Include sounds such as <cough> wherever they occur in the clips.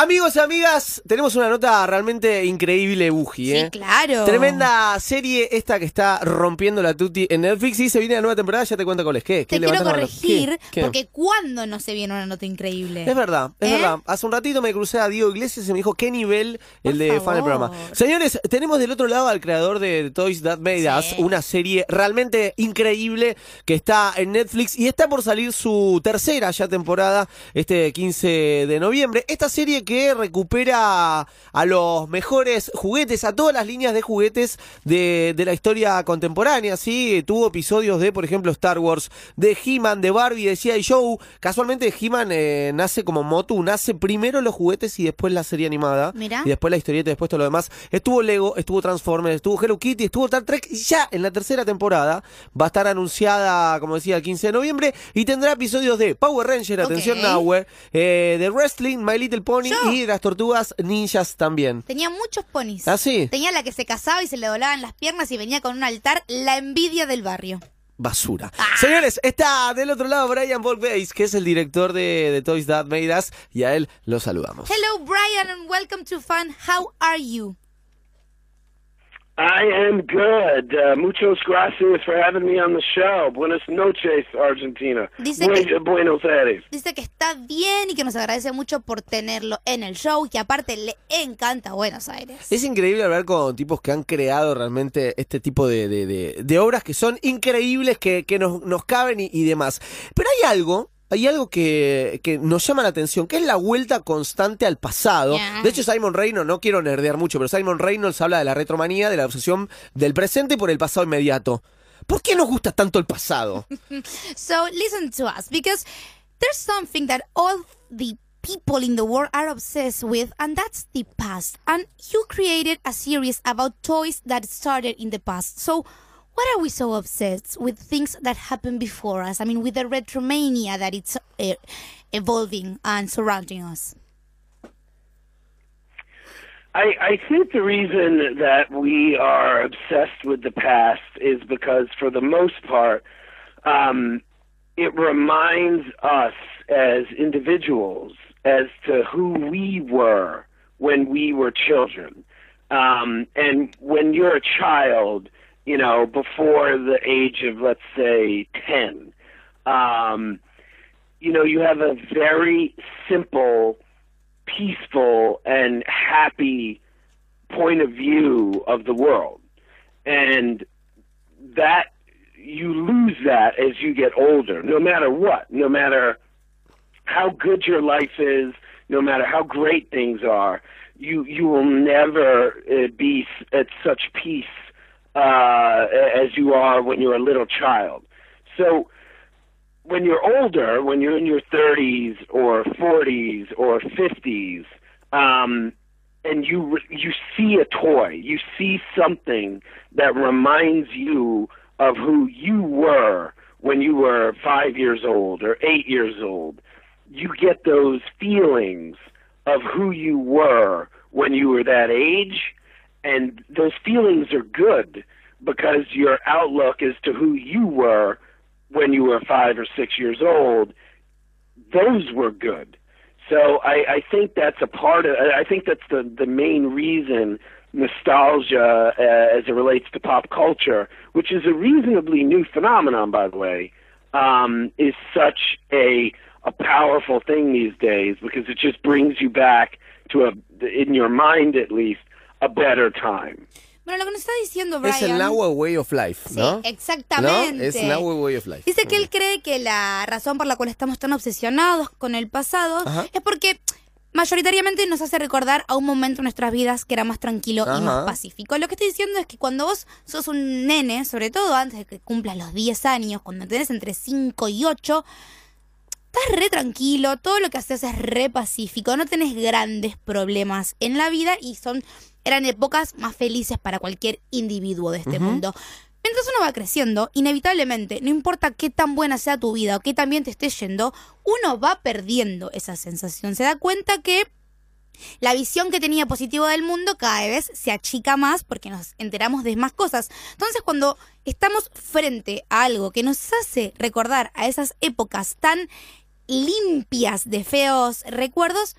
Amigos y amigas, tenemos una nota realmente increíble, Buji, ¿eh? Sí, claro. Tremenda serie esta que está rompiendo la tuti en Netflix y se viene la nueva temporada, ya te cuento cuál es. ¿Qué? ¿Qué Te quiero corregir, ¿Qué? ¿Qué? porque ¿cuándo no se viene una nota increíble? Es verdad, es ¿Eh? verdad. Hace un ratito me crucé a Diego Iglesias y me dijo qué nivel el de fan del favor. programa. Señores, tenemos del otro lado al creador de Toys That Made Sí. Us, una serie realmente increíble que está en Netflix y está por salir su tercera ya temporada este 15 de noviembre. Esta serie que recupera a los mejores juguetes, a todas las líneas de juguetes de, de la historia contemporánea, ¿sí? Tuvo episodios de, por ejemplo, Star Wars, de He-Man, de Barbie, de G.I. Joe. Casualmente He-Man eh, nace como Motu, nace primero los juguetes y después la serie animada. Mirá. Y después la historieta y después todo lo demás. Estuvo Lego, estuvo Transformers, estuvo Hello Kitty, estuvo Star Trek y ya en la tercera temporada va a estar anunciada, como decía, el 15 de noviembre y tendrá episodios de Power Ranger, atención. Nowhere, eh, de Wrestling, My Little Pony Yo. Y las tortugas ninjas también. Tenía muchos ponis. ¿Ah, sí? Tenía la que se casaba y se le doblaban las piernas y venía con un altar, la envidia del barrio. basura. Ah. Señores, está del otro lado Brian Volkbeis, que es el director de, de Toys That Made Us, y a él lo saludamos. Hello Brian and welcome to Fun. How are you? I am good. Uh, muchos gracias for having me on the show. Buenas noches, Argentina. Dice Buen- que- Buenos Aires. Dice que está bien y que nos agradece mucho por tenerlo en el show que aparte le encanta Buenos Aires. Es increíble hablar con tipos que han creado realmente este tipo de, de- de- de obras que son increíbles, que, que nos, nos caben y, y demás. Pero hay algo, hay algo que, que nos llama la atención, que es la vuelta constante al pasado. De hecho, Simon Reynolds, no quiero nerdear mucho, pero Simon Reynolds habla de la retromanía, de la obsesión del presente por el pasado inmediato. ¿Por qué nos gusta tanto el pasado? <laughs> So listen to us because there's something that all the people in the world are obsessed with and that's the past. And you created a series about toys that started in the past. So why are we so obsessed with things that happened before us? I mean with the retromania that it's uh, evolving and surrounding us. I, I think the reason that we are obsessed with the past is because, for the most part, um, it reminds us as individuals as to who we were when we were children. Um, and when you're a child, you know, before the age of, let's say, 10, um, you know, you have a very simple, peaceful, and happy point of view of the world. And that you lose that as you get older, no matter what, no matter how good your life is, no matter how great things are, you you will never uh, be at such peace uh, as you are when you're a little child. So when you're older, when you're in your 30s or 40s or 50s, um, and you you see a toy, you see something that reminds you of who you were when you were five years old or eight years old. You get those feelings of who you were when you were that age, and those feelings are good because your outlook as to who you were when you were five or six years old, those were good. So I, I think that's a part of. I think that's the the main reason nostalgia, uh, as it relates to pop culture, which is a reasonably new phenomenon, by the way, um, is such a a powerful thing these days because it just brings you back to a, in your mind at least, a better time. Bueno, lo que nos está diciendo Brian. Es el Nahua Way of Life, Sí, ¿no? exactamente. ¿No? Es Nahua Way of Life. Dice que él cree que la razón por la cual estamos tan obsesionados con el pasado Ajá. es porque mayoritariamente nos hace recordar a un momento en nuestras vidas que era más tranquilo y más pacífico. Lo que estoy diciendo es que cuando vos sos un nene, sobre todo antes de que cumplas los 10 años, cuando tenés entre 5 y 8, estás re tranquilo, todo lo que haces es re pacífico, no tenés grandes problemas en la vida y son eran épocas más felices para cualquier individuo de este mundo. Mientras uno va creciendo, inevitablemente, no importa qué tan buena sea tu vida o qué tan bien te esté yendo, uno va perdiendo esa sensación. Se da cuenta que la visión que tenía positiva del mundo cada vez se achica más porque nos enteramos de más cosas. Entonces, cuando estamos frente a algo que nos hace recordar a esas épocas tan limpias de feos recuerdos,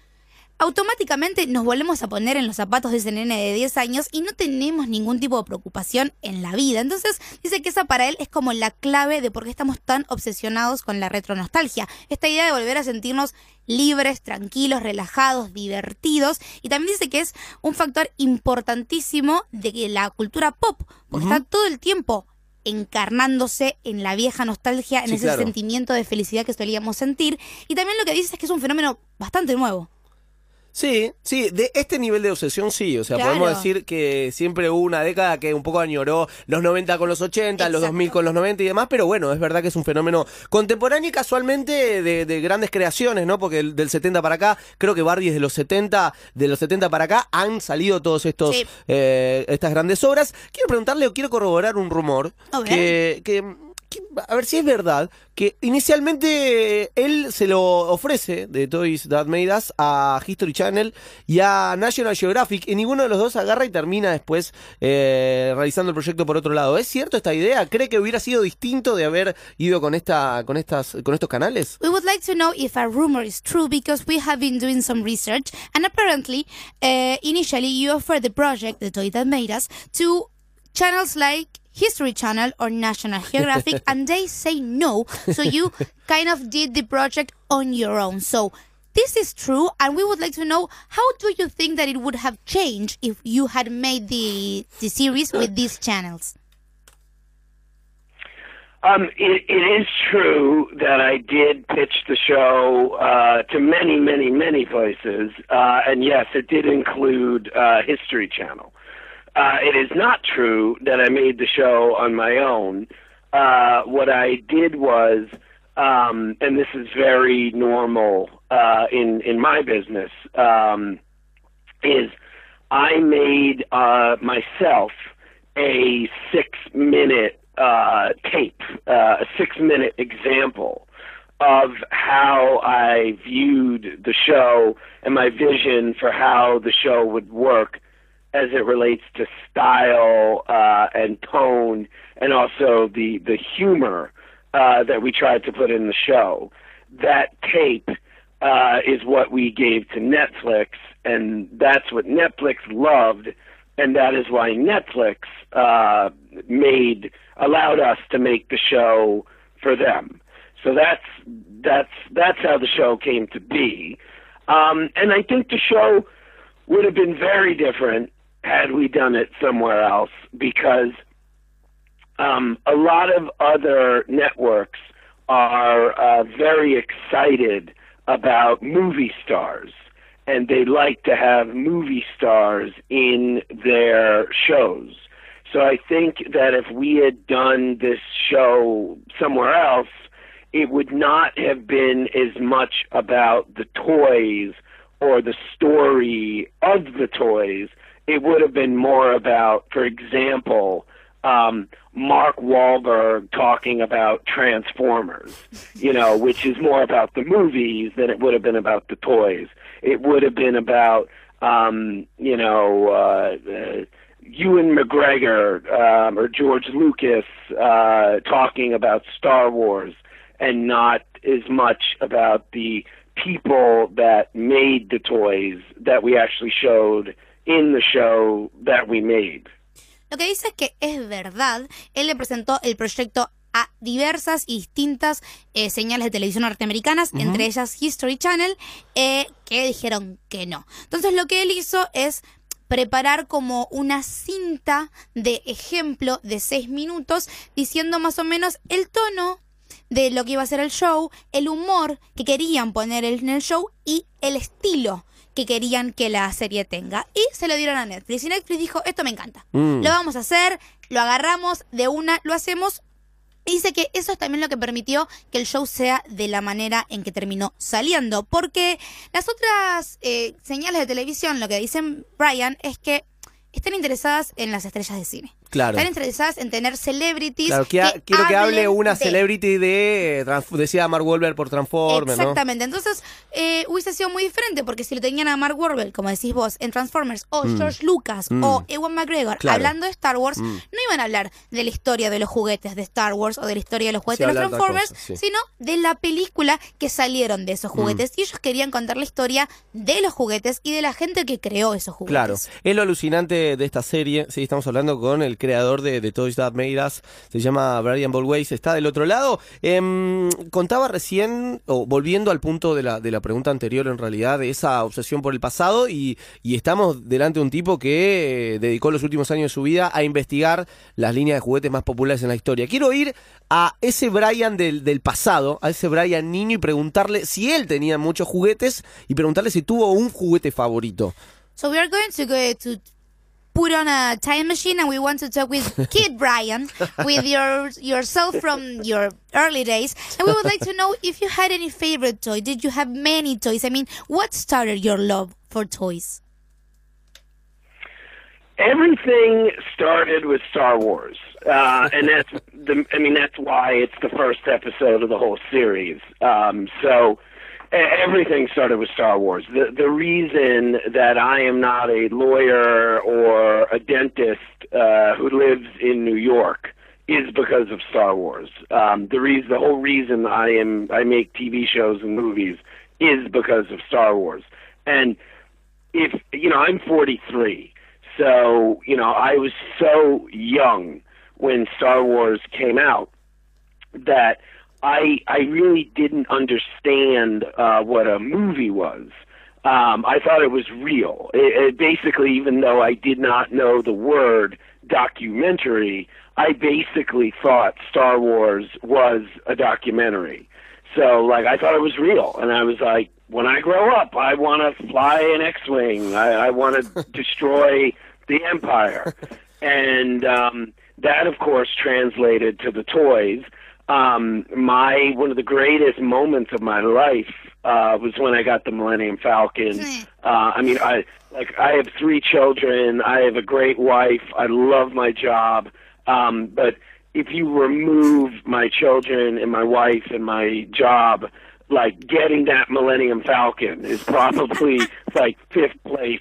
automáticamente nos volvemos a poner en los zapatos de ese nene de 10 años y no tenemos ningún tipo de preocupación en la vida. Entonces dice que esa para él es como la clave de por qué estamos tan obsesionados con la retronostalgia. Esta idea de volver a sentirnos libres, tranquilos, relajados, divertidos. Y también dice que es un factor importantísimo de la cultura pop, porque está todo el tiempo encarnándose en la vieja nostalgia, en Sí, ese claro. sentimiento de felicidad que solíamos sentir. Y también lo que dice es que es un fenómeno bastante nuevo. Sí, sí, de este nivel de obsesión sí, o sea, Claro. podemos decir que siempre hubo una década que un poco añoró los 90 con los 80, los Exacto. 2000 con los 90 y demás, pero bueno, es verdad que es un fenómeno contemporáneo y casualmente de, de grandes creaciones, ¿no? Porque el- del 70 para acá, creo que Barbie es de los 70, de los 70 para acá han salido todos estos Sí. eh, estas grandes obras. Quiero preguntarle o quiero corroborar un rumor que, que- a ver si es verdad que inicialmente él se lo ofrece de Toys That Made Us a History Channel y a National Geographic y ninguno de los dos agarra y termina después eh, realizando el proyecto por otro lado. ¿Es cierto esta idea? ¿Cree que hubiera sido distinto de haber ido con esta con estas con estos canales? We would like to know if a rumor is true because we have been doing some research and apparently, uh, initially you offered the project, the toy that made us, to channels like History Channel or National Geographic <laughs> and they say no. So you kind of did the project on your own. So this is true and we would like to know how do you think that it would have changed if you had made the, the series with these channels? Um, it, it is true that I did pitch the show uh, to many, many, many places, uh, and yes, it did include uh, History Channel. Uh, it is not true that I made the show on my own. Uh, what I did was, um, and this is very normal uh, in in my business, um, is I made uh, myself a six minute uh, tape, uh, a six minute example of how I viewed the show and my vision for how the show would work as it relates to style uh, and tone and also the, the humor uh, that we tried to put in the show. That tape uh, is what we gave to Netflix, and that's what Netflix loved, and that is why Netflix uh, made allowed us to make the show for them. So that's that's that's how the show came to be, um, and I think the show would have been very different had we done it somewhere else because um, a lot of other networks are uh, very excited about movie stars and they like to have movie stars in their shows. So I think that if we had done this show somewhere else, it would not have been as much about the toys or the story of the toys. It would have been more about, for example, um, Mark Wahlberg talking about Transformers, you know, which is more about the movies than it would have been about the toys. It would have been about, um, you know, uh, uh, Ewan McGregor um, or George Lucas uh, talking about Star Wars, and not as much about the people that made the toys that we actually showed in the show that we made. Lo que dice es que es verdad, él le presentó el proyecto a diversas y distintas eh, señales de televisión norteamericanas, entre ellas History Channel, eh, que dijeron que no. Entonces lo que él hizo es preparar como una cinta de ejemplo de seis minutos diciendo más o menos el tono de lo que iba a ser el show, el humor que querían poner en el show y el estilo que querían que la serie tenga. Y se lo dieron a Netflix. Y Netflix dijo, esto me encanta. Mm. Lo vamos a hacer, lo agarramos de una, lo hacemos. Y dice que eso es también lo que permitió que el show sea de la manera en que terminó saliendo. Porque las otras eh, señales de televisión, lo que dicen Brian, es que están interesadas en las estrellas de cine. Claro. Están interesadas en tener celebrities. Claro, que ha- quiero que hable una de- celebrity de, decía Mark Wahlberg por Transformers, ¿no? Exactamente. Entonces, eh, hubiese sido muy diferente porque si lo tenían a Mark Wahlberg, como decís vos, en Transformers, o George Lucas, o Ewan McGregor, Mm. Claro. Mm. hablando de Star Wars, no iban a hablar de la historia de los juguetes de Star Wars o de la historia de los juguetes Sí, de los de Transformers, cosa, sí. Mm. sino de la película que salieron de esos juguetes. Y ellos querían contar la historia de los juguetes y de la gente que creó esos juguetes. Claro, es lo alucinante de esta serie. Sí, estamos hablando con el creador de, de That Made Us. Se llama Brian Bolways, está del otro lado. Em, contaba recién, o volviendo al punto de la, de la pregunta anterior, en realidad, de esa obsesión por el pasado. Y, y estamos delante de un tipo que eh, dedicó los últimos años de su vida a investigar las líneas de juguetes más populares en la historia. Quiero ir a ese Brian del, del pasado, a ese Brian niño, y preguntarle si él tenía muchos juguetes y preguntarle si tuvo un juguete favorito. So we are going to go to put on a time machine and we want to talk with <laughs> Kid Brian, with your yourself from your early days, and we would like to know if you had any favorite toy. Did you have many toys? I mean, what started your love for toys? everything started with Star Wars, uh, and that's the. I mean, that's why it's the first episode of the whole series. Um, so everything started with Star Wars. The the reason that I am not a lawyer or a dentist uh, who lives in New York is because of Star Wars. Um, the reason, the whole reason I am I make TV shows and movies is because of Star Wars. And if you know, I'm 43, so you know, I was so young when Star Wars came out that I I really didn't understand uh, what a movie was. Um, I thought it was real. It, it basically, even though I did not know the word documentary, I basically thought Star Wars was a documentary. So, like, I thought it was real, and I was like, when I grow up, I want to fly an X-wing. I, I want to <laughs> destroy the Empire, <laughs> and um, that, of course, translated to the toys. Um, my one of the greatest moments of my life uh, was when I got the Millennium Falcon. <laughs> Uh, I mean, I like I have three children. I have a great wife. I love my job. Um, but if you remove my children and my wife and my job, like getting that Millennium Falcon is probably <laughs> like fifth place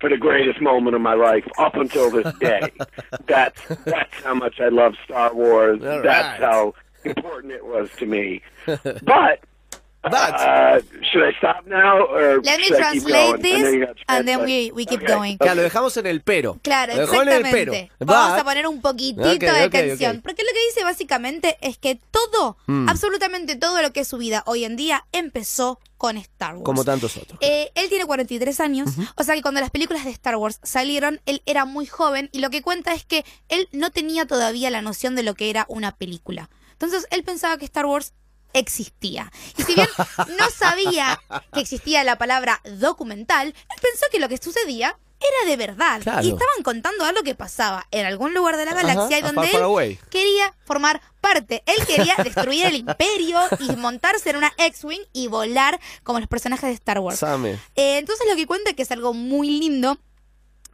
for the greatest moment of my life up until this day. <laughs> that's that's how much I love Star Wars. All that's right. how important it was to me. <laughs> But But uh, should I stop now or Let me should I keep translate this, and then we, we keep Okay. going. Claro, lo dejamos en el pero. Claro, Lo dejó en el pero. exactamente. Vamos But- a poner un poquitito Ok, de ok, canción. ok. Porque lo que dice básicamente es que todo, Mm. absolutamente todo lo que es su vida hoy en día empezó con Star Wars. Como tantos otros. Eh, él tiene 43 años, o sea que cuando las películas de Star Wars salieron, él era muy joven y lo que cuenta es que él no tenía todavía la noción de lo que era una película. Entonces él pensaba que Star Wars existía. Y si bien no sabía que existía la palabra documental, él pensó que lo que sucedía era de verdad. Claro. Y estaban contando algo que pasaba en algún lugar de la galaxia y donde él quería formar parte. Él quería <laughs> destruir el imperio y montarse en una X-Wing y volar como los personajes de Star Wars. Eh, entonces lo que cuenta que es algo muy lindo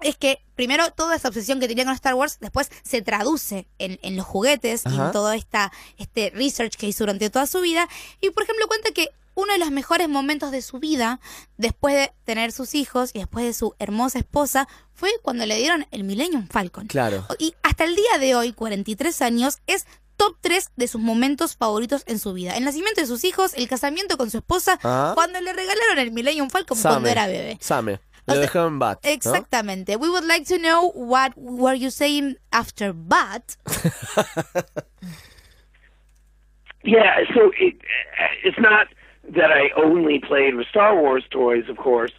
es que primero toda esa obsesión que tenía con Star Wars después se traduce en, en los juguetes y en todo esta, este research que hizo durante toda su vida. Y por ejemplo cuenta que uno de los mejores momentos de su vida, después de tener sus hijos y después de su hermosa esposa, fue cuando le dieron el Millennium Falcon. Claro. Y hasta el día de hoy, 43 años, es top 3 de sus momentos favoritos en su vida. El nacimiento de sus hijos, el casamiento con su esposa, Ah. cuando le regalaron el Millennium Falcon cuando era bebé. Same. Lo sea, dejó en bat. ¿no? We would like to know what were you saying after but. <laughs> Yeah, so it, it's not that I only played with Star Wars toys, of course.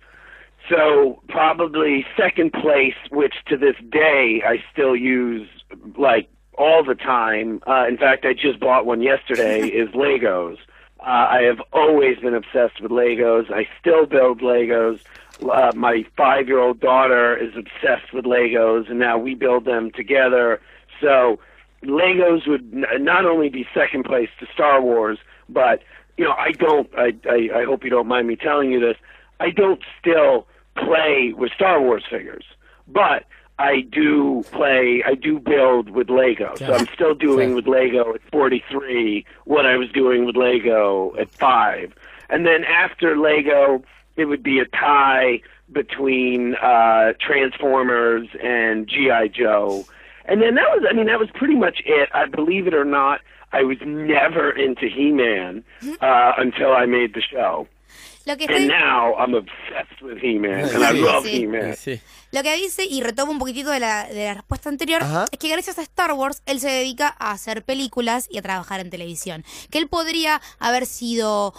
So probably second place, which to this day I still use like all the time. Uh, in fact, I just bought one yesterday. <laughs> is Legos. Uh, I have always been obsessed with Legos. I still build Legos. Uh, my five-year-old daughter is obsessed with Legos, and now we build them together. So Legos would n- not only be second place to Star Wars, but you know I don't. I, I I hope you don't mind me telling you this. I don't still play with Star Wars figures, but I do play, I do build with Lego. So I'm still doing with Lego at 43 what I was doing with Lego at five. And then after Lego, it would be a tie between uh, Transformers and G.I. Joe. And then that was, I mean, that was pretty much it. I believe it or not, I was never into He-Man uh, until I made the show. Lo que, And estoy- now I'm obsessed with He-Man, and I love Sí. He-Man. Sí. lo que dice, y retomo un poquitito de la, de la respuesta anterior, Ajá. es que gracias a Star Wars él se dedica a hacer películas y a trabajar en televisión. Que él podría haber sido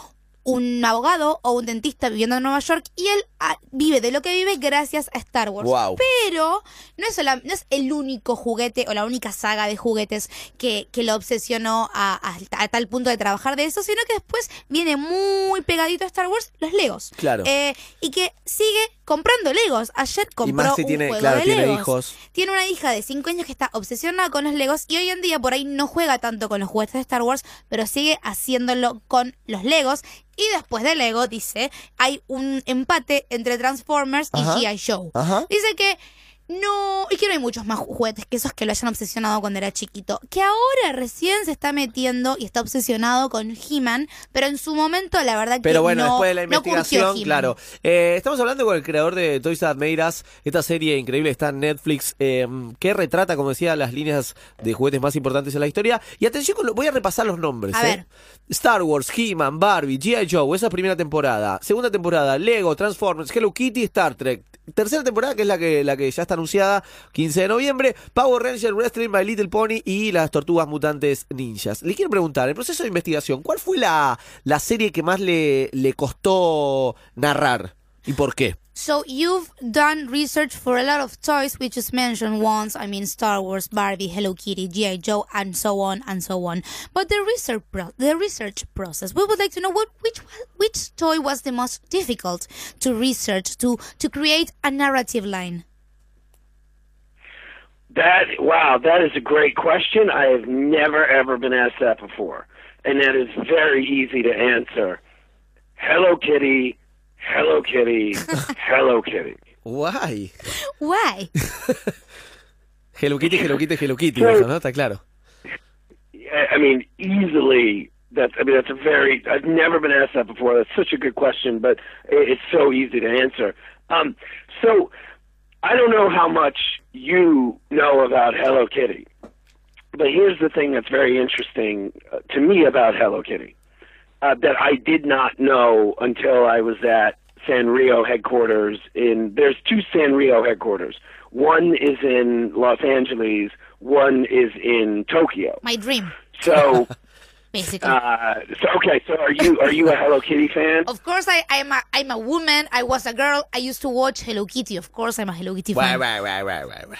un abogado o un dentista viviendo en Nueva York y él ah, vive de lo que vive gracias a Star Wars. Wow. Pero no es, sola- no es el único juguete o la única saga de juguetes que, que lo obsesionó a, a- a tal punto de trabajar de eso, sino que después viene muy pegadito a Star Wars los Legos. Claro. Eh, y que sigue comprando Legos. Ayer compró más si un tiene- juego claro, de tiene Legos. hijos. Tiene una hija de 5 años que está obsesionada con los Legos y hoy en día por ahí no juega tanto con los juguetes de Star Wars, pero sigue haciéndolo con los Legos. Y después de Lego, dice, hay un empate entre Transformers Ajá. y G.I. Joe. Ajá. Dice que no, y que no hay muchos más juguetes que esos que lo hayan obsesionado cuando era chiquito. Que ahora recién se está metiendo y está obsesionado con He-Man, pero en su momento la verdad que Pero bueno, no, después de la investigación, claro. Eh, estamos hablando con el creador de Toys That Made Us, esta serie increíble está en Netflix, eh, que retrata, como decía, las líneas de juguetes más importantes en la historia. Y atención, con lo- voy a repasar los nombres. A ¿eh? ver. Star Wars, He-Man, Barbie, G.I. Joe, esa es primera temporada. Segunda temporada, Lego, Transformers, Hello Kitty, Star Trek. Tercera temporada, que es la que, la que ya está anunciada, 15 de noviembre. Power Rangers, Wrestling, My Little Pony y las Tortugas Mutantes Ninjas. Le quiero preguntar, el proceso de investigación, ¿cuál fue la, la serie que más le, le costó narrar? ¿Y por qué? So you've done research for a lot of toys we just mentioned once. I mean Star Wars, Barbie, Hello Kitty, GI Joe, and so on and so on. But the research pro- the research process, we would like to know what which which toy was the most difficult to research to to create a narrative line. That wow, that is a great question. I have never ever been asked that before, and that is very easy to answer. Hello Kitty, Hello Kitty, <laughs> Hello Kitty. Why? Why? <laughs> Hello Kitty, Hello Kitty, Hello Kitty, Sí. eso, ¿no? Está claro. I I mean, easily. That's. I mean, that's a very. I've never been asked that before. That's such a good question, but i- it's so easy to answer. Um, so, I don't know how much you know about Hello Kitty, but here's the thing that's very interesting uh, to me about Hello Kitty uh, that I did not know until I was at Sanrio headquarters. In there's two Sanrio headquarters. One is in Los Angeles. One is in Tokyo. My dream, So, <laughs> basically. uh, so okay. So, are you are you a Hello Kitty fan? of course, I, I'm a I'm a woman. I was a girl. I used to watch Hello Kitty. Of course, I'm a Hello Kitty Guay, fan. Right, right, right, right, guay.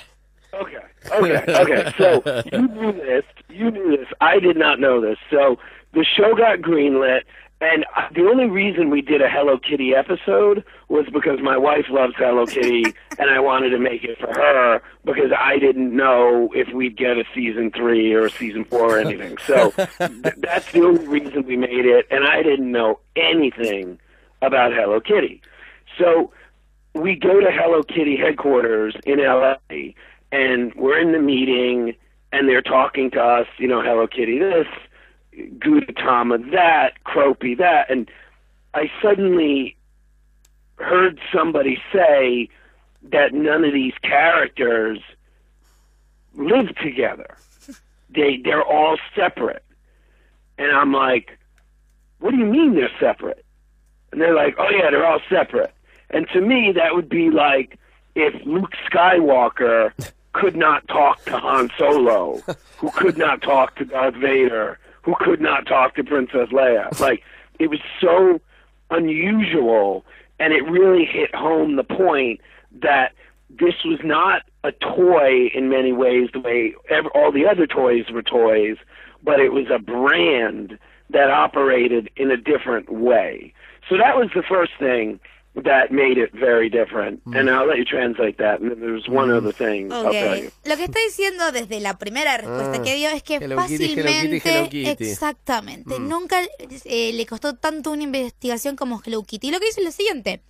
Okay. Okay. Okay. So you knew this. You knew this. I did not know this. So the show got greenlit, and uh, the only reason we did a Hello Kitty episode was because my wife loves Hello Kitty, <laughs> and I wanted to make it for her because I didn't know if we'd get a season three or a season four or anything. So <laughs> th- that's the only reason we made it, and I didn't know anything about Hello Kitty. So we go to Hello Kitty headquarters in LA and we're in the meeting and they're talking to us, you know, Hello Kitty this, Gudetama that, Keroppi that and I suddenly heard somebody say that none of these characters live together. They they're all separate. And I'm like, What do you mean they're separate? And they're like, oh yeah, they're all separate. And to me, that would be like if Luke Skywalker <laughs> could not talk to Han Solo, who could not talk to Darth Vader, who could not talk to Princess Leia. <laughs> Like, it was so unusual, and it really hit home the point that this was not a toy in many ways the way ev all the other toys were toys, but it was a brand that operated in a different way. So that was the first thing that made it very different. And I'll let you translate that. And then there's one other thing I'll tell Ok. you. Lo que está diciendo desde la primera respuesta Ah, que dio es que Hello Kitty, Hello fácilmente, Kitty, Hello Kitty. exactamente, nunca eh, le costó tanto una investigación como Hello Kitty. Lo que dice es lo siguiente.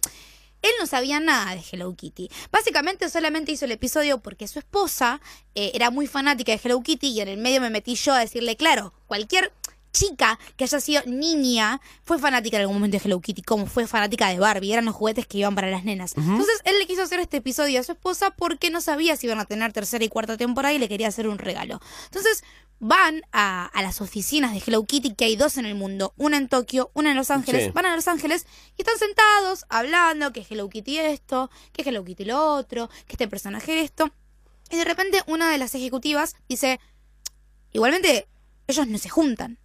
él no sabía nada de Hello Kitty. Básicamente solamente hizo el episodio porque su esposa eh, era muy fanática de Hello Kitty y en el medio me metí yo a decirle, claro, cualquier chica que haya sido niña fue fanática en algún momento de Hello Kitty, como fue fanática de Barbie, eran los juguetes que iban para las nenas. Entonces él le quiso hacer este episodio a su esposa porque no sabía si iban a tener tercera y cuarta temporada y le quería hacer un regalo. Entonces van a, a las oficinas de Hello Kitty, que hay dos en el mundo, una en Tokio, una en Los Ángeles, Sí. van a Los Ángeles y están sentados hablando que Hello Kitty esto, que Hello Kitty lo otro, que este personaje esto. Y de repente una de las ejecutivas dice, igualmente ellos no se juntan.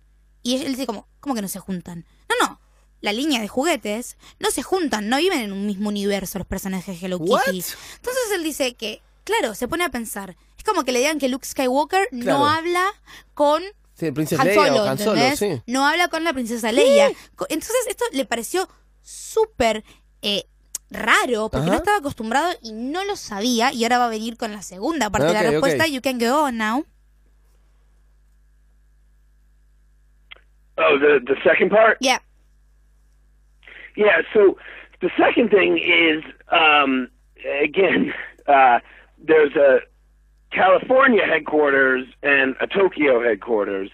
Y él dice como, ¿cómo que no se juntan? No, no. La línea de juguetes no se juntan, no viven en un mismo universo los personajes de Hello? Kitty. Entonces él dice que, claro, se pone a pensar. Es como que le digan que Luke Skywalker Claro. no habla con Sí, Han Leia Solo, o Han Solo, ¿entendés? sí. No habla con la princesa Leia. Co- Entonces esto le pareció súper eh, raro porque Ajá. no estaba acostumbrado y no lo sabía y ahora va a venir con la segunda parte de Ok, la respuesta. You can go on now. Oh, the the second part. Yeah. Yeah, so the second thing is um, again, <laughs> uh, there's a California headquarters and a Tokyo headquarters,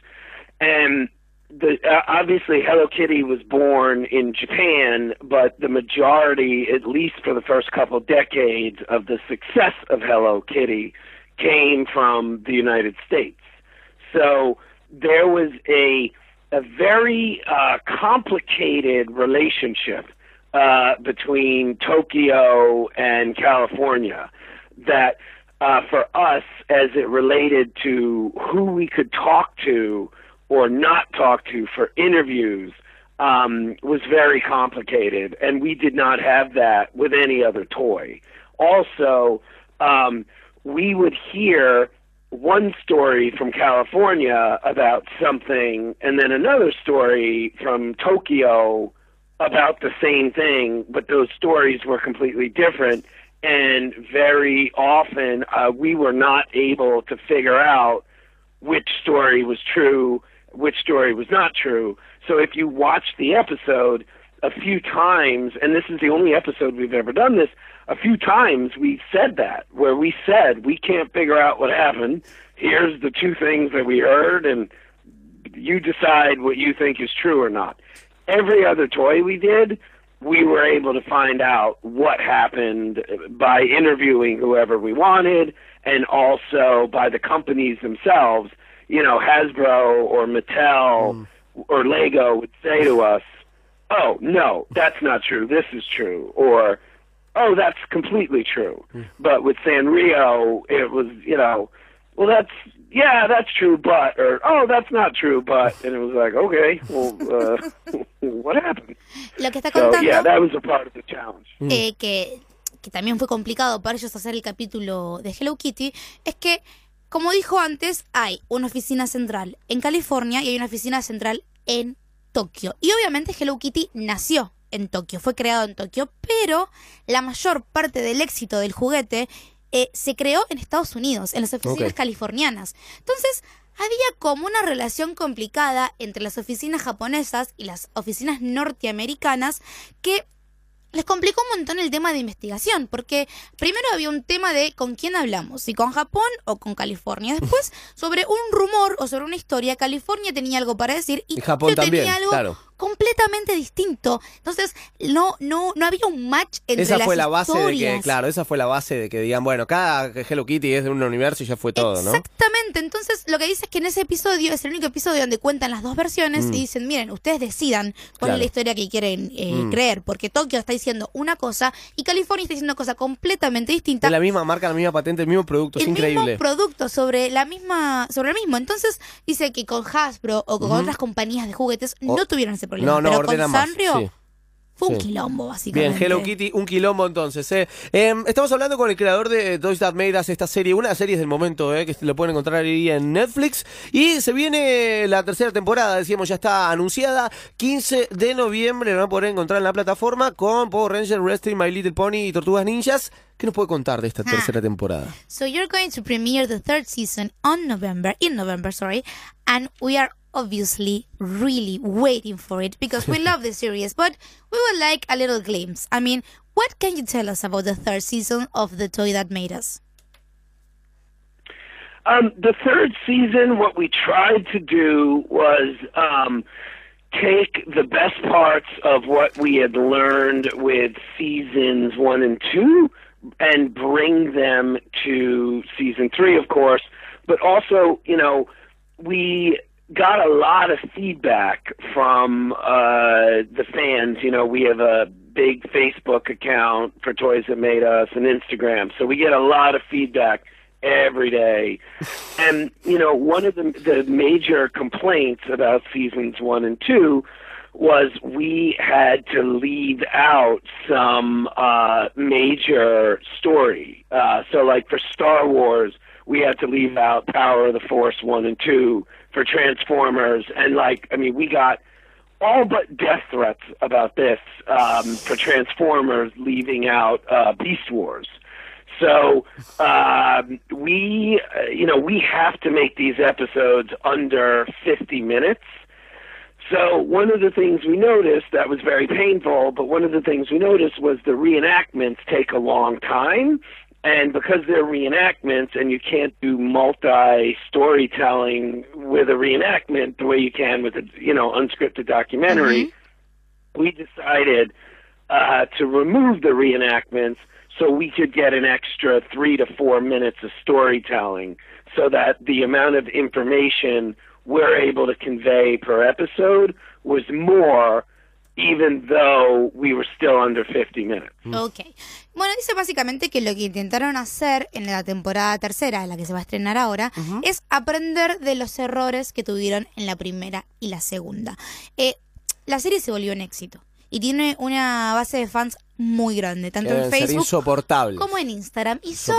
and the uh, obviously Hello Kitty was born in Japan, but the majority, at least for the first couple decades, of the success of Hello Kitty came from the United States. So there was a a very uh, complicated relationship uh, between Tokyo and California that uh, for us, as it related to who we could talk to or not talk to for interviews, um, was very complicated, and we did not have that with any other toy. Also, um, we would hear one story from California about something, and then another story from Tokyo about the same thing, but those stories were completely different. And very often, uh, we were not able to figure out which story was true, which story was not true. So if you watch the episode a few times, and this is the only episode we've ever done this, a few times we said that, where we said we can't figure out what happened. Here's the two things that we heard, and you decide what you think is true or not. Every other toy we did, we were able to find out what happened by interviewing whoever we wanted and also by the companies themselves. You know, Hasbro or Mattel mm. or Lego would say to us, oh, no, that's not true. This is true. Or, oh, that's completely true. But with Sanrio, it was, you know, well, that's, yeah, that's true, but, or, oh, that's not true, but, and it was like, okay, well, uh, <laughs> what happened? Lo que está So, contando yeah, that was a part of the challenge. eh, que, que también fue complicado para ellos hacer el capítulo de Hello Kitty, es que, como dijo antes, hay una oficina central en California y hay una oficina central en Tokio. Y obviamente Hello Kitty nació en Tokio, fue creado en Tokio, pero la mayor parte del éxito del juguete eh, se creó en Estados Unidos, en las oficinas californianas. Entonces, había como una relación complicada entre las oficinas japonesas y las oficinas norteamericanas que les complicó un montón el tema de investigación, porque primero había un tema de con quién hablamos, si con Japón o con California. <laughs> Después, sobre un rumor o sobre una historia, California tenía algo para decir y, Japón también, tenía algo claro. Completamente distinto. Entonces, no, no, no había un match entre Esa las fue la base de que, historias. claro, esa fue la base de que digan, bueno, cada Hello Kitty es de un universo y ya fue todo, ¿no? Exactamente, entonces lo que dice es que en ese episodio es el único episodio donde cuentan las dos versiones Mm. y dicen, miren, ustedes decidan cuál Claro. es la historia que quieren eh, Mm. creer, porque Tokio está diciendo una cosa y California está diciendo una cosa completamente distinta. Es la misma marca, la misma patente, el mismo producto, es el increíble. mismo producto sobre la misma sobre el mismo entonces dice que con Hasbro o con Ujú. otras compañías de juguetes no tuvieron ese problema No, no, pero con ordenan más. Sanrio sí. fue un sí. quilombo básicamente Bien, Hello Kitty, un quilombo entonces. ¿eh? Em, estamos hablando con el creador de Toys That Made Us, esta serie, una de las series del momento, ¿eh? que lo pueden encontrar ahí en Netflix. Y se viene la tercera temporada, decíamos, ya está anunciada. 15 de noviembre lo van a poder encontrar en la plataforma con Power Rangers, Wrestling, My Little Pony y Tortugas Ninjas. ¿Qué nos puede contar de esta Ah. tercera temporada? So you're going to premiere the third season on November, in November, sorry, and we are obviously really waiting for it because we <laughs> love the series, but we would like a little glimpse. I mean, what can you tell us about the third season of The Toy That Made Us? Um, the third season, what we tried to do was um, take the best parts of what we had learned with seasons one and two and bring them to season three, of course. But also, you know, we got a lot of feedback from uh, the fans. You know, we have a big Facebook account for Toys That Made Us and Instagram, so we get a lot of feedback every day. <laughs> And you know, one of the the major complaints about seasons one and two was we had to leave out some uh, major story. Uh, so, like for Star Wars, we had to leave out Power of the Force one and two. For Transformers, and like, I mean, we got all but death threats about this um, for Transformers, leaving out uh, Beast Wars. So um, we, uh, you know, we have to make these episodes under 50 minutes. So one of the things we noticed that was very painful, but one of the things we noticed was the reenactments take a long time. And because they're reenactments and you can't do multi storytelling with a reenactment the way you can with a you know unscripted documentary, we decided uh, to remove the reenactments so we could get an extra three to four minutes of storytelling so that the amount of information we're able to convey per episode was more even though we were still under 50 minutes. Ok. Bueno, dice básicamente que lo que intentaron hacer en la temporada tercera, en la que se va a estrenar ahora, es aprender de los errores que tuvieron en la primera y la segunda. Eh, la serie se volvió un éxito y tiene una base de fans muy grande, tanto Deben en ser Facebook insoportables. como en Instagram. Y son.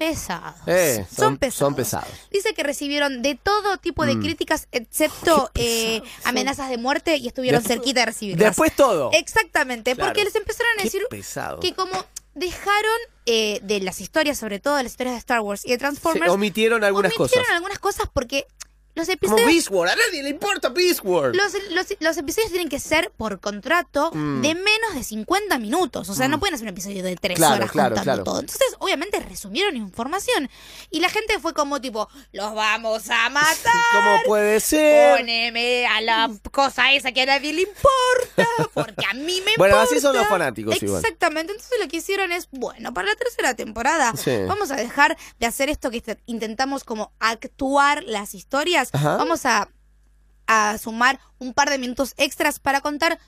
Pesados. Eh, son- son pesados. son pesados. Dice que recibieron de todo tipo Mm. de críticas, excepto eh, amenazas de muerte, y estuvieron Después- cerquita de recibirlas. Después todo. Exactamente, Claro. porque les empezaron a decir pesado. que como dejaron eh, de las historias, sobre todo de las historias de Star Wars y de Se Transformers, omitieron algunas omitieron cosas. algunas cosas porque los Como episodios... Beast Wars. A nadie le importa Beast Wars. Los, los- los episodios tienen que ser por contrato Mm. de menos de 50 minutos. O sea, no pueden hacer un episodio de 3 Claro, horas claro, todo. Entonces, obviamente, resumieron información. Y la gente fue como tipo, los vamos a matar. <laughs> ¿Cómo puede ser? Poneme a la cosa esa que a nadie le importa, porque a mí me <laughs> Bueno, importa. así son los fanáticos igual. Exactamente. Entonces lo que hicieron es, bueno, para la tercera temporada Sí. vamos a dejar de hacer esto que intentamos como actuar las historias. Ajá. Vamos a, a sumar un par de minutos extras para contar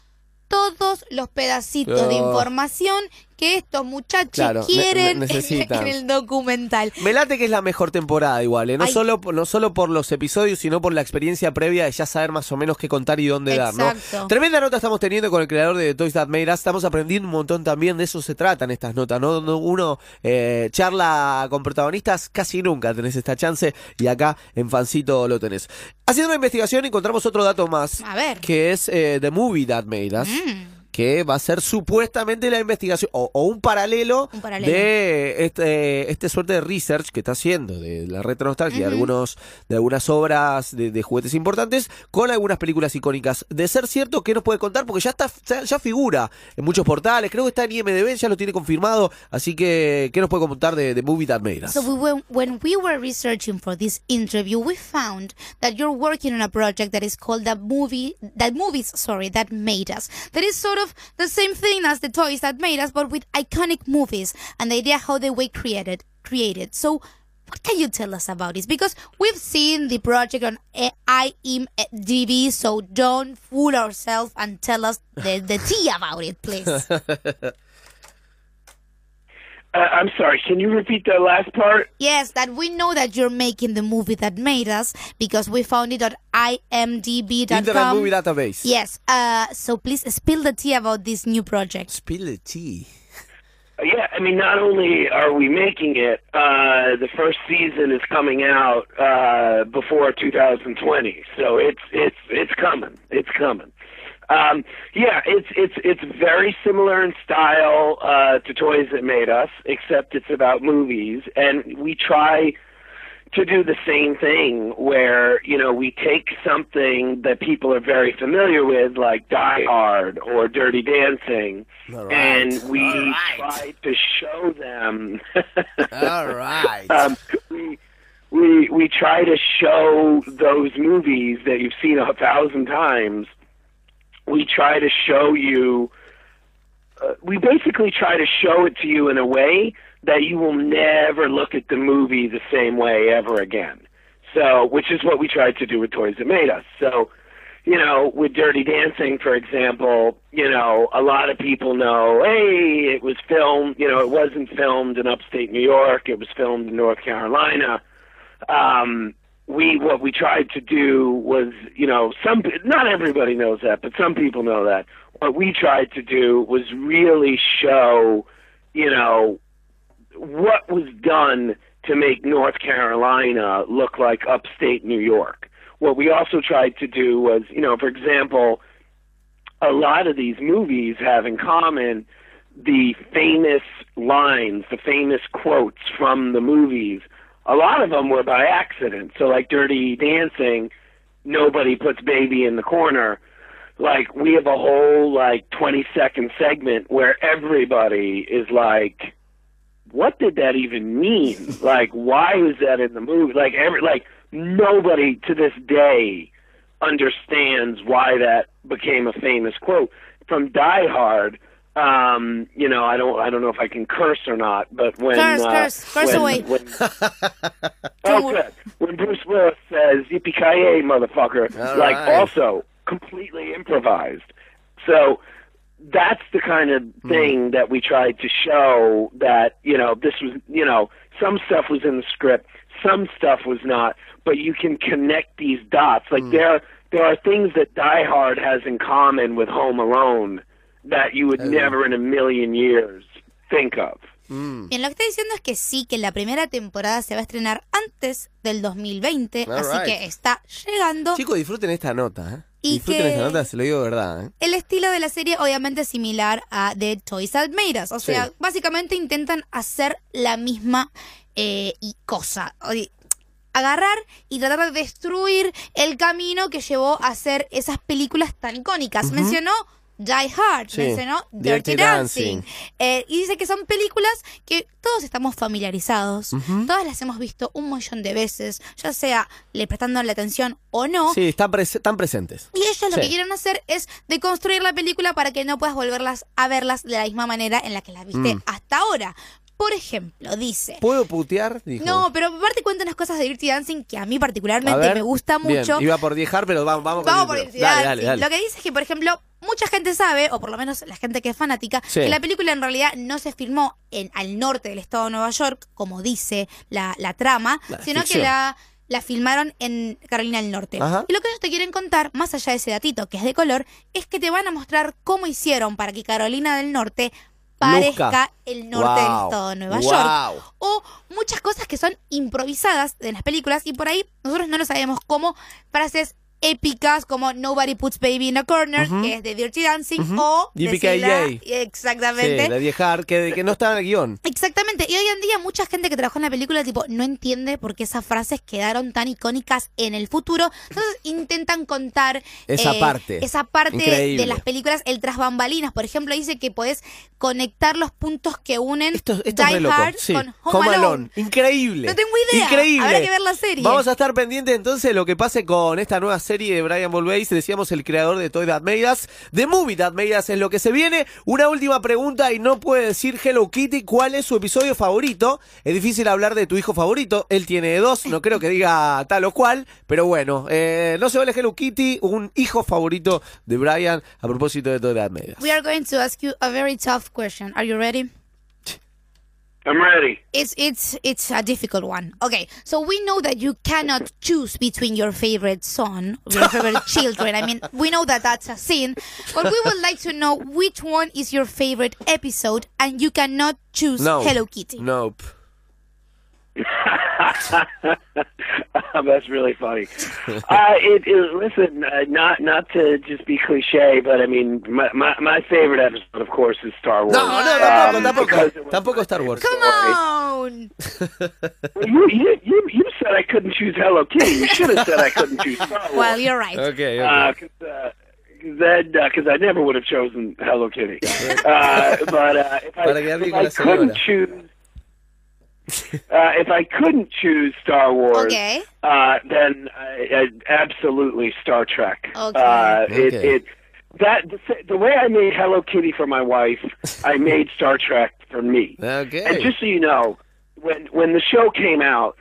todos los pedacitos de información que estos muchachos Claro, quieren ne- en <laughs> el documental. Me late que es la mejor temporada igual, ¿eh? no, Ay. solo, no solo por los episodios, sino por la experiencia previa de ya saber más o menos qué contar y dónde dar, ¿no? Tremenda nota estamos teniendo con el creador de Toys That Made Us, estamos aprendiendo un montón también, de eso se tratan estas notas, ¿no? No- Uno eh, charla con protagonistas, casi nunca tenés esta chance y acá en Fancito lo tenés. Haciendo una investigación encontramos otro dato más, A ver. que es eh, The Movie That Made Us. Mm. Que va a ser supuestamente la investigación o, o un paralelo, Un paralelo. de este, este suerte de research que está haciendo de la retronostalgia de Ujú. algunos de algunas obras de, de juguetes importantes con algunas películas icónicas. De ser cierto, ¿qué nos puede contar? Porque ya está ya, ya figura en muchos portales, creo que está en IMDb, ya lo tiene confirmado, así que ¿qué nos puede contar de, de Movie That Made Us? So we were, when we were researching for this interview, we found that you're working on a project that is called the movie that movies, sorry, that made us. That is sort of the same thing as the toys that made us, but with iconic movies and the idea how they were created. Created. So. What can you tell us about this? Because we've seen the project on IMDb, so don't fool ourselves and tell us the, the tea about it, please. <laughs> Uh, I'm sorry, can you repeat that last part? Yes, that we know that you're making the movie that made us because we found it on imdb.com. Internet Movie Database. Yes, uh, so please spill the tea about this new project. Spill the tea. Uh, Yeah, I mean, not only are we making it, uh, the first season is coming out uh, before 2020, so it's it's it's coming. It's coming. Um, yeah, it's it's it's very similar in style uh, to Toys That Made Us, except it's about movies, and we try to do the same thing where you know we take something that people are very familiar with like Die Hard or Dirty Dancing right. and we right. try to show them <laughs> All right. um, we we we try to show those movies that you've seen a thousand times. We try to show you. Uh, we basically try to show it to you in a way that you will never look at the movie the same way ever again. So, which is what we tried to do with Toys That Made Us. So, you know, with Dirty Dancing, for example, you know, a lot of people know, hey, it was filmed, you know, it wasn't filmed in upstate New York, it was filmed in North Carolina. Um, we, what we tried to do was, you know, some, not everybody knows that, but some people know that. What we tried to do was really show, you know, what was done to make North Carolina look like upstate New York. What we also tried to do was, you know, for example, a lot of these movies have in common the famous lines, the famous quotes from the movies. A lot of them were by accident. So, like Dirty Dancing, nobody puts baby in the corner. Like, we have a whole, like, 20 second segment where everybody is like, what did that even mean? <laughs> Like, why was that in the movie? Like, every, like, nobody to this day understands why that became a famous quote from Die Hard. Um, you know, I don't, I don't know if I can curse or not, but when Curse, uh, curse, curse when, away. when- <laughs> oh, good. When Bruce Willis says "Yippee ki motherfucker," All like right. also completely improvised. So that's the kind of Hmm. thing that we tried to show that you know this was you know some stuff was in the script some stuff was not but you can connect these dots like Hmm. there there are things that die hard has in common with home alone that you would never in a million years think of Bien, lo que está diciendo es que sí, que la primera temporada se va a estrenar antes del 2020, All así right. que está llegando. Chicos, disfruten esta nota, ¿eh? Y disfruten que- esta nota, se lo digo de verdad, ¿eh? El estilo de la serie obviamente es similar a The Toys That Made Us. O sea, Sí. básicamente intentan hacer la misma eh, cosa. Agarrar y tratar de destruir el camino que llevó a hacer esas películas tan icónicas. Mencionó Die Hard, Sí. mencionó Dirty Dirty, Dancing. Dancing. Eh, y dice que son películas que todos estamos familiarizados. Todas las hemos visto un millón de veces, ya sea le prestando la atención o no. Sí, están, pres- están presentes. Y ellos lo que quieren hacer es deconstruir la película para que no puedas volverlas a verlas de la misma manera en la que las viste Mm. hasta ahora. Por ejemplo, dice. ¿Puedo putear? Dijo. No, pero aparte cuenta unas cosas de Dirty Dancing que a mí A particularmente ver. me gusta Bien, mucho. Iba por dejar, pero vamos, vamos, Vamos por. Dirty Dale, Dancing. dale, dale. Lo que dice es que, por ejemplo, mucha gente sabe, o por lo menos la gente que es fanática, Sí. que la película en realidad no se filmó en al norte del estado de Nueva York, como dice la, la trama, La sino ficción. que la, la filmaron en Carolina del Norte. Ajá. Y lo que ellos te quieren contar, más allá de ese datito que es de color, es que te van a mostrar cómo hicieron para que Carolina del Norte parezca el norte del estado de Nueva Wow. York. O muchas cosas que son improvisadas de las películas y por ahí nosotros no lo sabemos como frases épicas como Nobody Puts Baby in a Corner, que es de Dirty Dancing, Ujú. o Yippee-ki-yay. decirla- exactamente. Sí, de dejar, que, que no estaba en el guion. Exactamente, y hoy en día mucha gente que trabajó en la película tipo no entiende por qué esas frases quedaron tan icónicas en el futuro. Entonces intentan contar eh, Esa parte. esa parte Increíble. de las películas, el tras bambalinas, por ejemplo, dice que podés conectar los puntos que unen Esto, esto es Die. Hard Sí. con Home, Alone. Increíble. No tengo idea. Increíble. Habrá que ver la serie. Vamos a estar pendientes entonces de lo que pase con esta nueva serie de Brian Volveis. Decíamos el creador de Toy That Made Us. The Movie That Made Us es lo que se viene. Una última pregunta y no puede decir Hello Kitty cuál es su episodio favorito. Es difícil hablar de tu hijo favorito. Él tiene dos. No creo que diga tal o cual. Pero bueno, eh, no se vale Hello Kitty. Un hijo favorito de Brian a propósito de Toy That Made Us. We are going to ask you a very tough question. Are you ready? I'm ready It's it's it's a difficult one. Okay, so we know that you cannot choose between your favorite son, your favorite <laughs> children. I mean, we know that that's a sin, but we would like to know which one is your favorite episode, and you cannot choose No. Hello Kitty. Nope. <laughs> That's really funny. uh, it, it, listen, uh, not not to just be cliche, but I mean, my, my my favorite episode, of course, is Star Wars. No, no, Um, tampoco, tampoco. because it was Tampoco Star Wars. Come on, you, you, you, you said I couldn't choose Hello Kitty. You should have said I couldn't choose Star <laughs> Wars. Well, you're right. Ok, ok. Uh, cause, uh, then, because I never would have chosen Hello Kitty. <laughs> uh, but uh, if I, Para quedar bien if I couldn't choose, uh, if I couldn't choose Star Wars, Okay. uh, then I, I, absolutely Star Trek. Okay. Uh, it, Okay. it that the, the way I made Hello Kitty for my wife, I <laughs> made Star Trek for me. Ok. And just so you know, when when the show came out,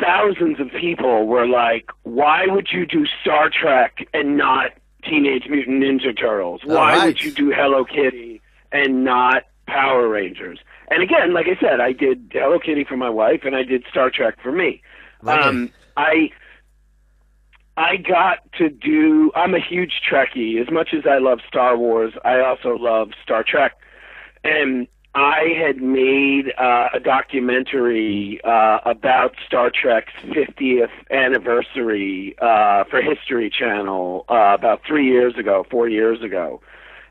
thousands of people were like, "Why would you do Star Trek and not Teenage Mutant Ninja Turtles? Why All right. would you do Hello Kitty and not Power Rangers?" And again, like I said, I did Hello Kitty for my wife, and I did Star Trek for me. Um, I I got to do. I'm a huge Trekkie. As much as I love Star Wars, I also love Star Trek, and I had made uh, a documentary uh, about Star Trek's 50th anniversary uh, for History Channel uh, about three years ago, four years ago,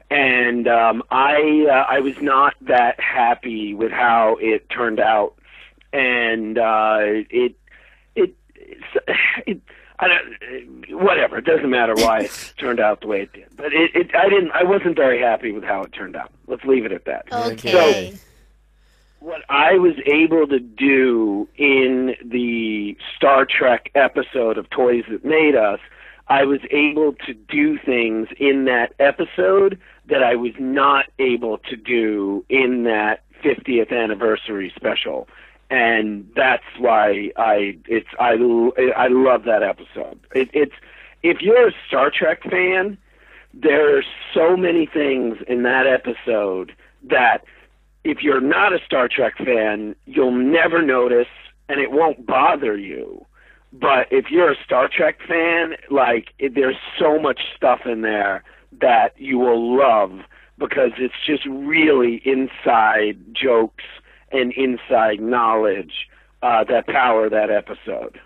and um, I uh, I was not that happy with how it turned out, and uh, it it it's, <sighs> it I don't whatever it doesn't matter why it <laughs> turned out the way it did, but it, it I didn't I wasn't very happy with how it turned out. Let's leave it at that. Okay. So, What I was able to do in the Star Trek episode of Toys That Made Us, I was able to do things in that episode that I was not able to do in that 50th anniversary special. And that's why I it's I I love that episode. It, it's if you're a Star Trek fan, there are so many things in that episode that if you're not a Star Trek fan, you'll never notice and it won't bother you. But if you're a Star Trek fan, like it, there's so much stuff in there that you will love because it's just really inside jokes and inside knowledge uh, that power that episode.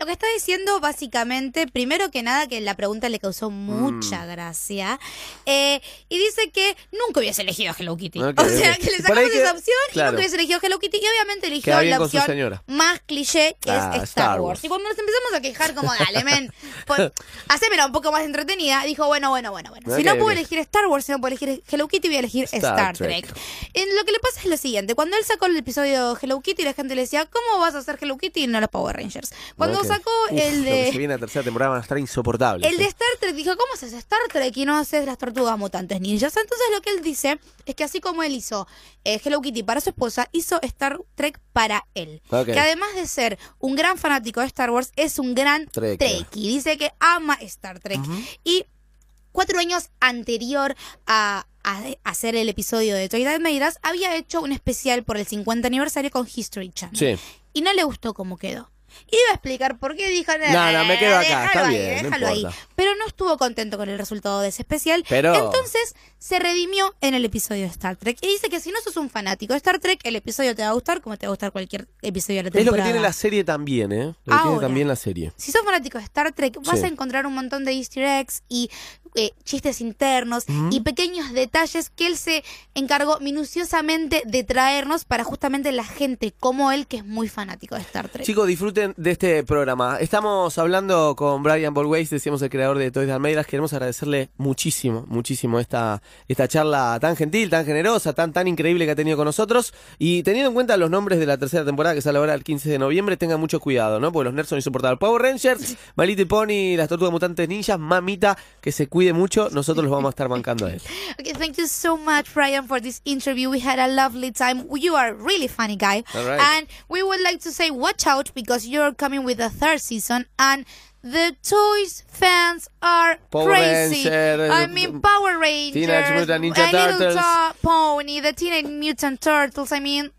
Lo que está diciendo básicamente, primero que nada, que la pregunta le causó mucha Mm. gracia. eh, y dice que nunca hubiese elegido a Hello Kitty. <laughs> O sea, que le sacamos que- esa opción y nunca hubiese elegido a Hello Kitty. Y obviamente eligió la opción más cliché, que Ah, es Star, Star Wars. Wars. Y cuando nos empezamos a quejar, como, dale, men, pues, <laughs> hacémela un poco más entretenida, dijo, bueno, bueno, bueno, bueno. si no puedo elegir Star Wars, si no puedo elegir Hello Kitty, voy a elegir Star Star, Trek. Trek. En lo que le pasa es lo siguiente: cuando él sacó el episodio Hello Kitty, la gente le decía, ¿cómo vas a hacer Hello Kitty y no los Power Rangers? Cuando. Sacó Uf, el lo que de. se viene la tercera temporada van a estar insoportables. El de. Star Trek dijo, ¿cómo haces Star Trek y no haces las tortugas mutantes ninjas? Entonces lo que él dice es que así como él hizo eh, Hello Kitty para su esposa, hizo Star Trek para él. Que además de ser un gran fanático de Star Wars, es un gran Trekker. Trekkie. Dice que ama Star Trek. Y cuatro años anterior a, a hacer el episodio de Toy Us, había hecho un especial por el 50 aniversario con History Channel. Sí. Y no le gustó cómo quedó. Iba a explicar por qué dijo, No, no, me quedo acá, déjalo está ahí, bien, no déjalo ahí. Pero no estuvo contento con el resultado de ese especial. Pero- Entonces se redimió en el episodio de Star Trek. Y dice que si no sos un fanático de Star Trek, el episodio te va a gustar como te va a gustar cualquier episodio de la Es lo temporada. que tiene la serie también, ¿eh? Lo que tiene también la serie. Si sos fanático de Star Trek, vas Sí. a encontrar un montón de easter eggs y eh, chistes internos y pequeños detalles que él se encargó minuciosamente de traernos para justamente la gente como él que es muy fanático de Star Trek. Chicos, disfruten de este programa. Estamos hablando con Brian Bolways, decíamos el creador de Toys de Almeidas. Queremos agradecerle muchísimo, muchísimo esta, esta charla tan gentil, tan generosa, tan, tan increíble que ha tenido con nosotros. Y teniendo en cuenta los nombres de la tercera temporada que sale ahora el 15 de noviembre, tengan mucho cuidado, ¿no? Porque los nerds son insoportables. Power Rangers, My Little Pony, las tortugas mutantes ninjas, mamita, que se cuide mucho. Nosotros los vamos a estar bancando a él. <laughs> Okay, thank you so much, Brian, for this interview. We had a lovely time. You are a really funny guy. All right. And we would like to say, watch out because you're coming with a third season and the toys fans are Power crazy. Ranger, I uh, mean, Power Rangers, Teenage Mutant Ninja a Little Turtles. Pony, the Teenage Mutant Turtles. I mean,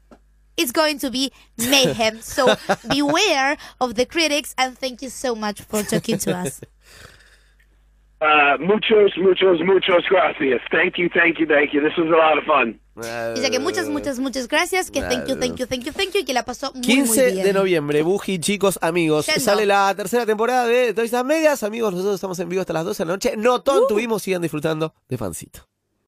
it's going to be mayhem. <laughs> so beware of the critics and thank you so much for talking to us. <laughs> Uh, muchos, muchos, muchos gracias. Thank you, thank you, thank you. This was a lot of fun. Dice que muchas, muchas, muchas gracias. Que thank you, thank you, thank you, thank you. Y que la pasó muy, muy 15 bien. de noviembre, Buji, chicos, amigos. Yendo. Sale la tercera temporada de Toys Medias. Amigos, nosotros estamos en vivo hasta las 12 de la noche. No Uh. tuvimos, sigan disfrutando de fancito.